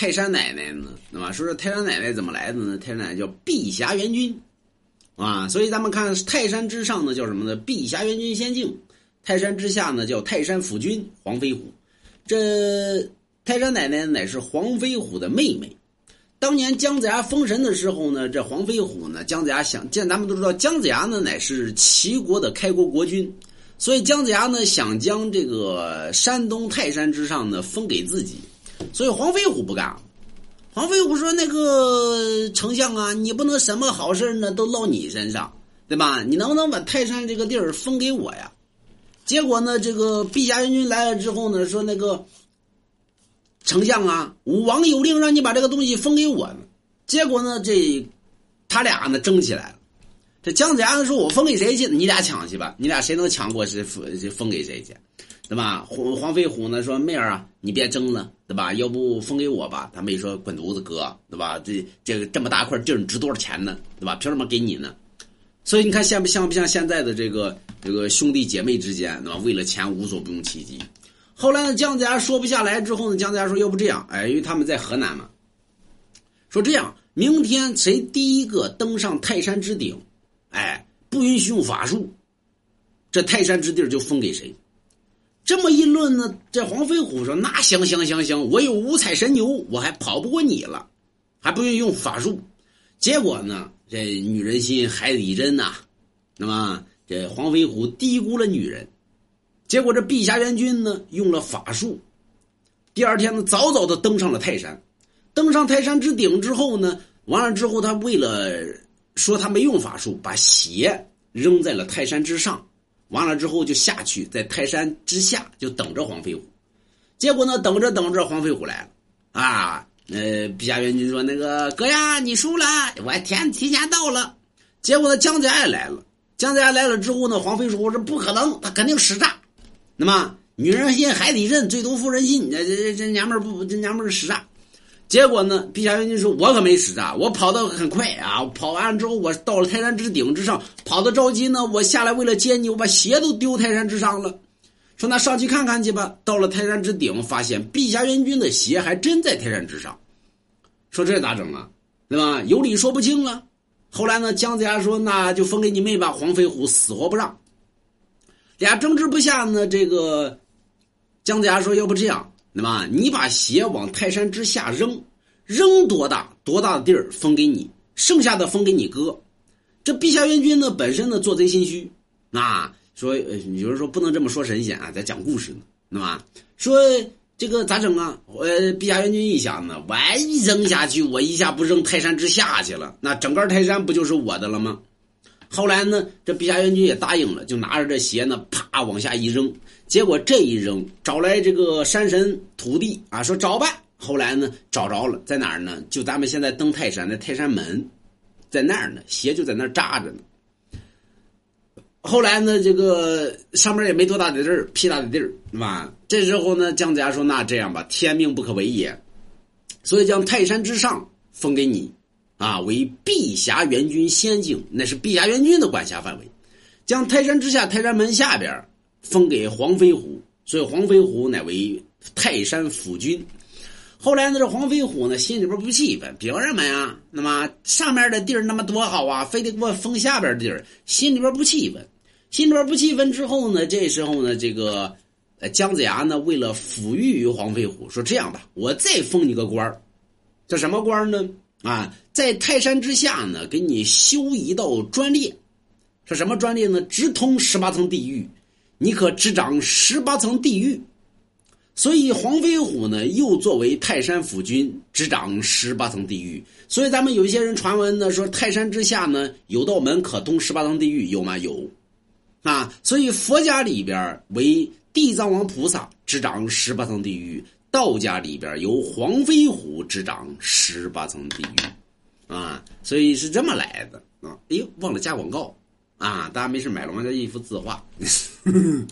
泰山奶奶呢，那么说说泰山奶奶怎么来的呢？泰山奶奶叫碧霞元君，啊，所以咱们看泰山之上呢叫什么呢？碧霞元君仙境，泰山之下呢叫泰山府君黄飞虎。这泰山奶奶乃是黄飞虎的妹妹。当年姜子牙封神的时候呢，这黄飞虎呢，姜子牙想见，咱们都知道姜子牙呢乃是齐国的开国国君，所以姜子牙呢想将这个山东泰山之上呢封给自己，所以黄飞虎不干。黄飞虎说：“那个丞相啊，你不能什么好事呢都落你身上，对吧？你能不能把泰山这个地儿封给我呀？”结果呢，这个碧霞元君来了之后呢，说那个。丞相啊，武王有令让你把这个东西封给我。结果呢，这他俩呢争起来了。这姜子牙说：“我封给谁去？你俩抢去吧，你俩谁能抢过谁封封给谁去，对吧？”黄黄飞虎呢说：“妹儿啊，你别争了，对吧？要不封给我吧？”他妹说：“滚犊子哥，对吧？这这这么大块地儿，值多少钱呢？对吧？凭什么给你呢？”所以你看，像不像不像现在的这个这个兄弟姐妹之间，对吧？为了钱无所不用其极。后来呢，姜子牙说不下来之后呢，姜子牙说：“要不这样，哎，因为他们在河南嘛，说这样，明天谁第一个登上泰山之顶，哎，不允许用法术，这泰山之地就封给谁。”这么一论呢，这黄飞虎说：“那行行行行，我有五彩神牛，我还跑不过你了，还不愿意用法术。”结果呢，这女人心海底针呐，那么这黄飞虎低估了女人。结果这碧霞元君呢用了法术，第二天呢早早的登上了泰山，登上泰山之顶之后呢，完了之后他为了说他没用法术，把鞋扔在了泰山之上，完了之后就下去在泰山之下就等着黄飞虎，结果呢等着等着黄飞虎来了，啊，呃碧霞元君说那个哥呀你输了，我天提前到了，结果呢姜子牙也来了，姜子牙来了之后呢黄飞虎说不可能，他肯定使诈。那么，女人心海底针，最毒妇人心。这这这娘们儿不，这娘们儿使诈。结果呢，碧霞元君说：“我可没使诈，我跑得很快啊！跑完之后，我到了泰山之顶之上，跑得着急呢。我下来为了接你，我把鞋都丢泰山之上了。说那上去看看去吧。到了泰山之顶，发现碧霞元君的鞋还真在泰山之上。说这咋整啊？对吧？有理说不清啊。后来呢，姜子牙说：那就封给你妹吧。黄飞虎死活不让。”俩争执不下呢，这个姜子牙说：“要不这样，那么你把鞋往泰山之下扔，扔多大多大的地儿封给你，剩下的封给你哥。”这碧霞元君呢，本身呢做贼心虚，啊，说有人说不能这么说神仙啊，在讲故事呢，那么说这个咋整啊？呃，碧霞元君一想呢，万一扔下去，我一下不扔泰山之下去了，那整个泰山不就是我的了吗？后来呢，这碧霞元君也答应了，就拿着这鞋呢，啪往下一扔。结果这一扔，找来这个山神土地啊，说找吧。后来呢，找着了，在哪儿呢？就咱们现在登泰山的泰山门，在那儿呢，鞋就在那儿扎着呢。后来呢，这个上面也没多大的地儿，屁大的地儿，是吧？这时候呢，姜子牙说：“那这样吧，天命不可违也，所以将泰山之上封给你。”啊，为碧霞元君仙境，那是碧霞元君的管辖范围。将泰山之下、泰山门下边封给黄飞虎，所以黄飞虎乃为泰山府君。后来呢，这黄飞虎呢心里边不气愤，凭什么呀？那么上面的地儿那么多好啊，非得给我封下边的地儿，心里边不气愤。心里边不气愤之后呢，这时候呢，这个姜子牙呢为了抚育于黄飞虎，说这样吧，我再封你个官这什么官呢？啊，在泰山之下呢，给你修一道专列，是什么专列呢？直通十八层地狱，你可执掌十八层地狱。所以黄飞虎呢，又作为泰山府君，执掌十八层地狱。所以咱们有一些人传闻呢，说泰山之下呢，有道门可通十八层地狱，有吗？有。啊，所以佛家里边为地藏王菩萨执掌十八层地狱。道家里边由黄飞虎执掌十八层地狱，啊，所以是这么来的啊。哎呦，忘了加广告啊！大家没事买龙王家一幅字画。